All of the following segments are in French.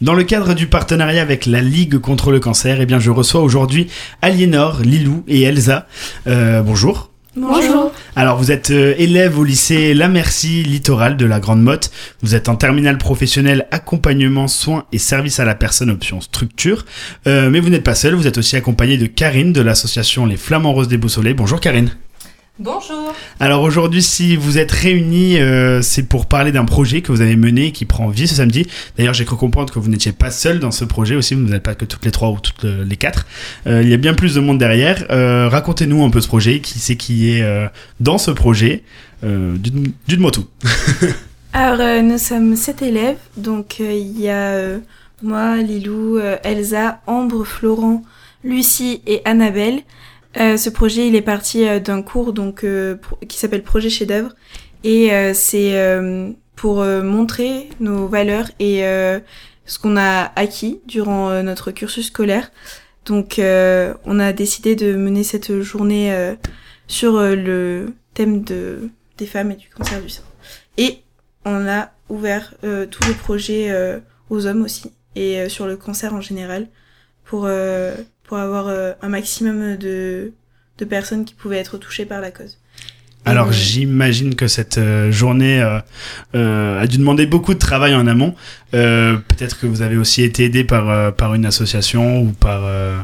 Dans le cadre du partenariat avec la Ligue contre le cancer, eh bien, je reçois aujourd'hui Aliénor, Lilou et Elsa. Euh, bonjour. Bonjour. Alors, vous êtes euh, élève au lycée La Merci Littoral de la Grande Motte. Vous êtes en terminale professionnelle accompagnement, soins et services à la personne option structure. Euh, mais vous n'êtes pas seul, vous êtes aussi accompagné de Karine de l'association Les Flamants Roses des Boussolets. Bonjour Karine. Bonjour. Alors aujourd'hui, si vous êtes réunis, euh, c'est pour parler d'un projet que vous avez mené et qui prend vie ce samedi. D'ailleurs, j'ai cru comprendre que vous n'étiez pas seul dans ce projet aussi, vous n'êtes pas que toutes les trois ou toutes les quatre. Euh, il y a bien plus de monde derrière. Euh, Racontez-nous un peu ce projet, qui c'est qui est euh, dans ce projet. Euh, dites- Dites-moi tout. Alors, euh, nous sommes sept élèves. Donc, euh, il y a euh, moi, Lilou, euh, Elsa, Ambre, Florent, Lucie et Annabelle. Euh, ce projet, il est parti euh, d'un cours donc euh, qui s'appelle Projet chef-d'œuvre. Et c'est pour montrer nos valeurs et ce qu'on a acquis durant notre cursus scolaire. Donc, on a décidé de mener cette journée sur le thème de, des femmes et du cancer du sein. Et on a ouvert euh, tout le projet euh, aux hommes aussi et euh, sur le cancer en général pour, pour avoir euh, un maximum de, de personnes qui pouvaient être touchées par la cause. Alors j'imagine que cette euh, journée euh, euh, a dû demander beaucoup de travail en amont. Euh, Peut-être que vous avez aussi été aidé par, euh, par une association ou par... euh,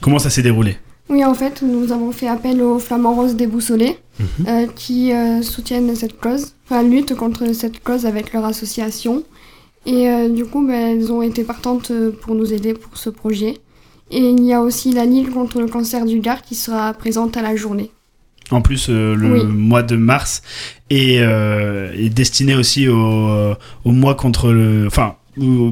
Comment ça s'est déroulé? Oui, en fait, nous avons fait appel aux Flamands Roses déboussolés euh, qui euh, soutiennent cette cause, enfin luttent contre cette cause avec leur association. Et euh, du coup, ben, elles ont été partantes pour nous aider pour ce projet. Et il y a aussi la Ligue contre le cancer du Gard qui sera présente à la journée. En plus, euh, le Oui. mois de mars est, euh, est destiné aussi au, euh, au mois contre le... Enfin,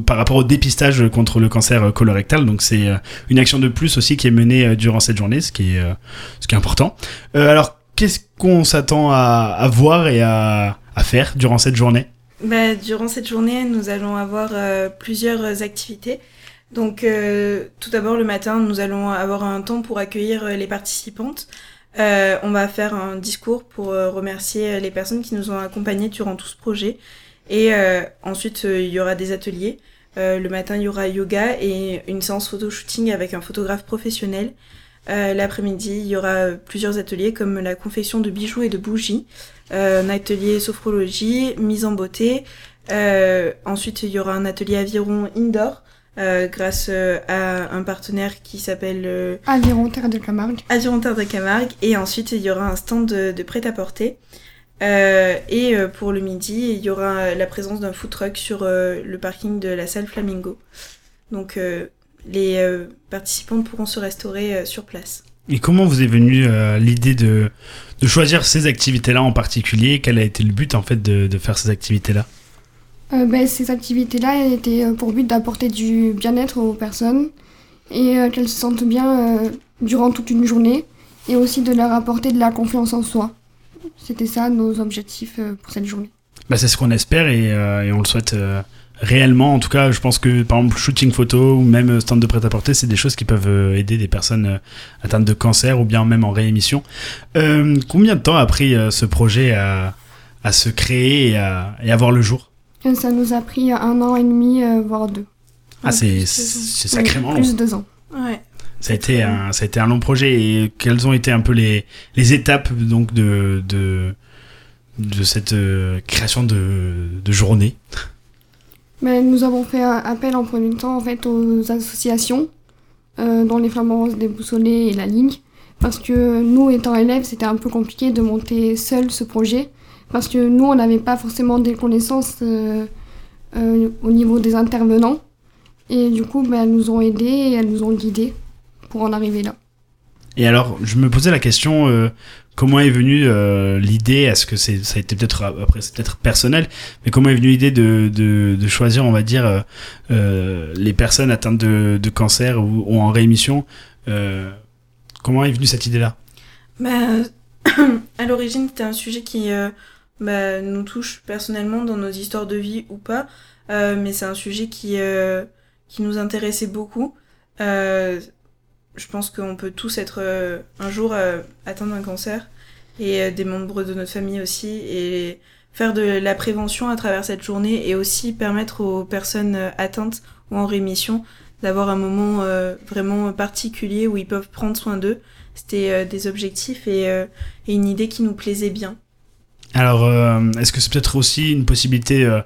par rapport au dépistage contre le cancer colorectal. Donc c'est euh, une action de plus aussi qui est menée euh, durant cette journée, ce qui est, euh, ce qui est important. Euh, alors, qu'est-ce qu'on s'attend à, à voir et à, à faire durant cette journée? Bah, durant cette journée, nous allons avoir euh, plusieurs activités. Donc, euh, tout d'abord, le matin, nous allons avoir un temps pour accueillir euh, les participantes. Euh, on va faire un discours pour euh, remercier euh, les personnes qui nous ont accompagnés durant tout ce projet. Et euh, ensuite, il y aura des ateliers. Le matin, il y aura yoga et une séance photo-shooting avec un photographe professionnel. L'après-midi, il y aura plusieurs ateliers comme la confection de bijoux et de bougies, un atelier sophrologie, mise en beauté. Ensuite, il y aura un atelier aviron indoor euh, grâce euh, à un partenaire qui s'appelle euh, Aviron Terre de Camargue. Aviron Terre de Camargue. Et ensuite, il y aura un stand de, de prêt-à-porter. Euh, et euh, pour le midi, il y aura la présence d'un food truck sur euh, le parking de la salle Flamingo. Donc, euh, les euh, participants pourront se restaurer euh, sur place. Et comment vous est venue euh, l'idée de, de choisir ces activités-là en particulier? Quel a été le but en fait de, de faire ces activités-là? Ben, ces activités-là étaient euh, pour but d'apporter du bien-être aux personnes et euh, qu'elles se sentent bien euh, durant toute une journée et aussi de leur apporter de la confiance en soi. C'était ça nos objectifs euh, pour cette journée. bah, C'est ce qu'on espère et, euh, on le souhaite euh, réellement. En tout cas, je pense que par exemple, shooting photo ou même stand de prêt-à-porter, c'est des choses qui peuvent euh, aider des personnes euh, atteintes de cancer ou bien même en réémission. Euh, combien de temps a pris euh, ce projet à, se créer et à, et à voir le jour? Ça nous a pris un an et demi, euh, voire deux. Ah, Ouais, c'est sacrément Oui, long. Plus de deux ans. Ouais. Ça a été un, ça a été un long projet. Et quelles ont été un peu les, les étapes donc de, de, de cette euh, création de, de journée? Mais nous avons fait un appel en premier temps en fait aux associations, euh, dont les Flamands Roses déboussolés et la Ligue, parce que nous étant élèves, c'était un peu compliqué de monter seul ce projet, parce que nous on n'avait pas forcément des connaissances euh, euh, au niveau des intervenants, et du coup ben, elles nous ont aidés et elles nous ont guidés pour en arriver là. Et alors, je me posais la question, euh, comment est venue euh, l'idée? Est-ce que c'est, ça a été peut-être après, c'est peut-être personnel, mais comment est venue l'idée de, de, de choisir, on va dire, les personnes atteintes de, de cancer ou, ou en réémission euh, Comment est venue cette idée-là? Bah, à l'origine, c'était un sujet qui euh, bah, nous touche personnellement dans nos histoires de vie ou pas, euh, mais c'est un sujet qui, euh, qui nous intéressait beaucoup. Euh, je pense qu'on peut tous être euh, un jour euh, atteints d'un cancer et des membres de notre famille aussi et faire de la prévention à travers cette journée et aussi permettre aux personnes euh, atteintes ou en rémission, d'avoir un moment vraiment particulier où ils peuvent prendre soin d'eux. C'était des objectifs et, et une idée qui nous plaisait bien. Alors, euh, est-ce que c'est peut-être aussi une possibilité euh,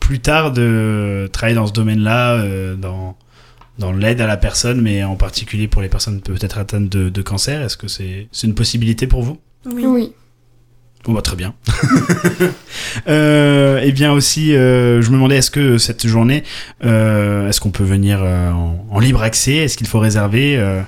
plus tard de travailler dans ce domaine-là, euh, dans, dans l'aide à la personne, mais en particulier pour les personnes peut-être atteintes de, de cancer? Est-ce que c'est c'est une possibilité pour vous? Oui. Bah, très bien. euh, et bien aussi, euh, je me demandais, est-ce que cette journée, euh, est-ce qu'on peut venir euh, en, en libre accès? Est-ce qu'il faut réserver euh,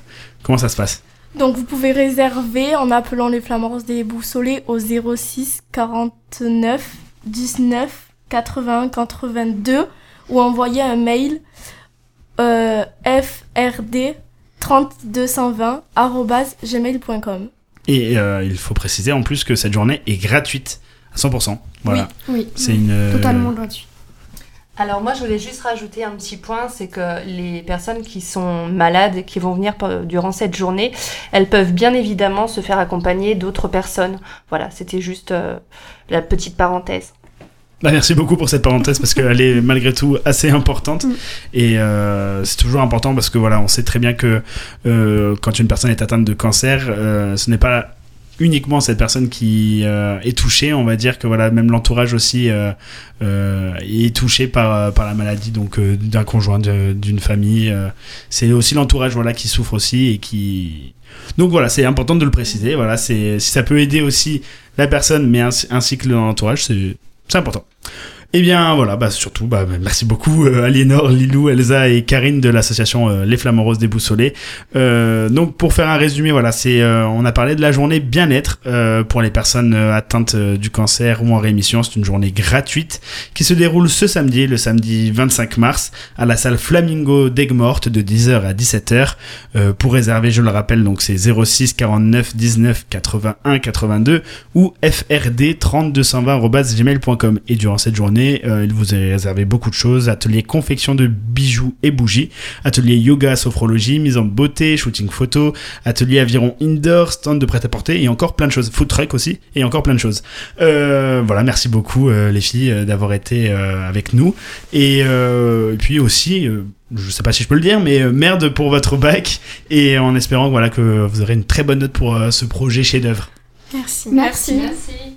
Comment ça se passe? Donc vous pouvez réserver en appelant les Flamands Roses des Boussolets au 06 49 19 81 82 ou envoyer un mail euh, frd 30220 gmail.com. Et euh, il faut préciser en plus que cette journée est gratuite à 100%. Voilà. Oui. C'est une. euh, Totalement gratuit. Alors moi je voulais juste rajouter un petit point, c'est que les personnes qui sont malades et qui vont venir durant cette journée, elles peuvent bien évidemment se faire accompagner d'autres personnes. Voilà, c'était juste euh, la petite parenthèse. Bah, merci beaucoup pour cette parenthèse parce qu'elle est malgré tout assez importante Mm. et euh, c'est toujours important parce que voilà on sait très bien que euh, quand une personne est atteinte de cancer euh, ce n'est pas uniquement cette personne qui euh, est touchée on va dire que voilà même l'entourage aussi euh, euh, est touché par par la maladie donc euh, d'un conjoint d'une famille euh, c'est aussi l'entourage voilà qui souffre aussi et qui donc voilà c'est important de le préciser voilà c'est si ça peut aider aussi la personne mais ainsi, ainsi que l'entourage c'est important. Et bien voilà, bah surtout, bah, merci beaucoup euh, Aliénor, Lilou, Elsa et Karine de l'association euh, Les Flamants Roses Déboussolés. Euh, donc pour faire un résumé, voilà, c'est euh, on a parlé de la journée bien-être pour les personnes atteintes du cancer ou en rémission. C'est une journée gratuite qui se déroule ce samedi, le samedi 25 mars, à la salle Flamingo d'Aigues-Mortes de 10h à 17h. Euh, pour réserver, je le rappelle, donc c'est 06 49 19 81 82 ou frd 3220 gmail.com et durant cette journée euh, il vous est réservé beaucoup de choses atelier confection de bijoux et bougies atelier yoga sophrologie mise en beauté shooting photo atelier aviron indoor stand de prêt-à-porter et encore plein de choses food truck aussi et encore plein de choses Euh, voilà merci beaucoup euh, les filles euh, d'avoir été euh, avec nous et, euh, et puis aussi euh, je sais pas si je peux le dire, mais euh, merde pour votre bac et en espérant voilà que vous aurez une très bonne note pour euh, ce projet chef-d'œuvre. Merci. Merci. Merci.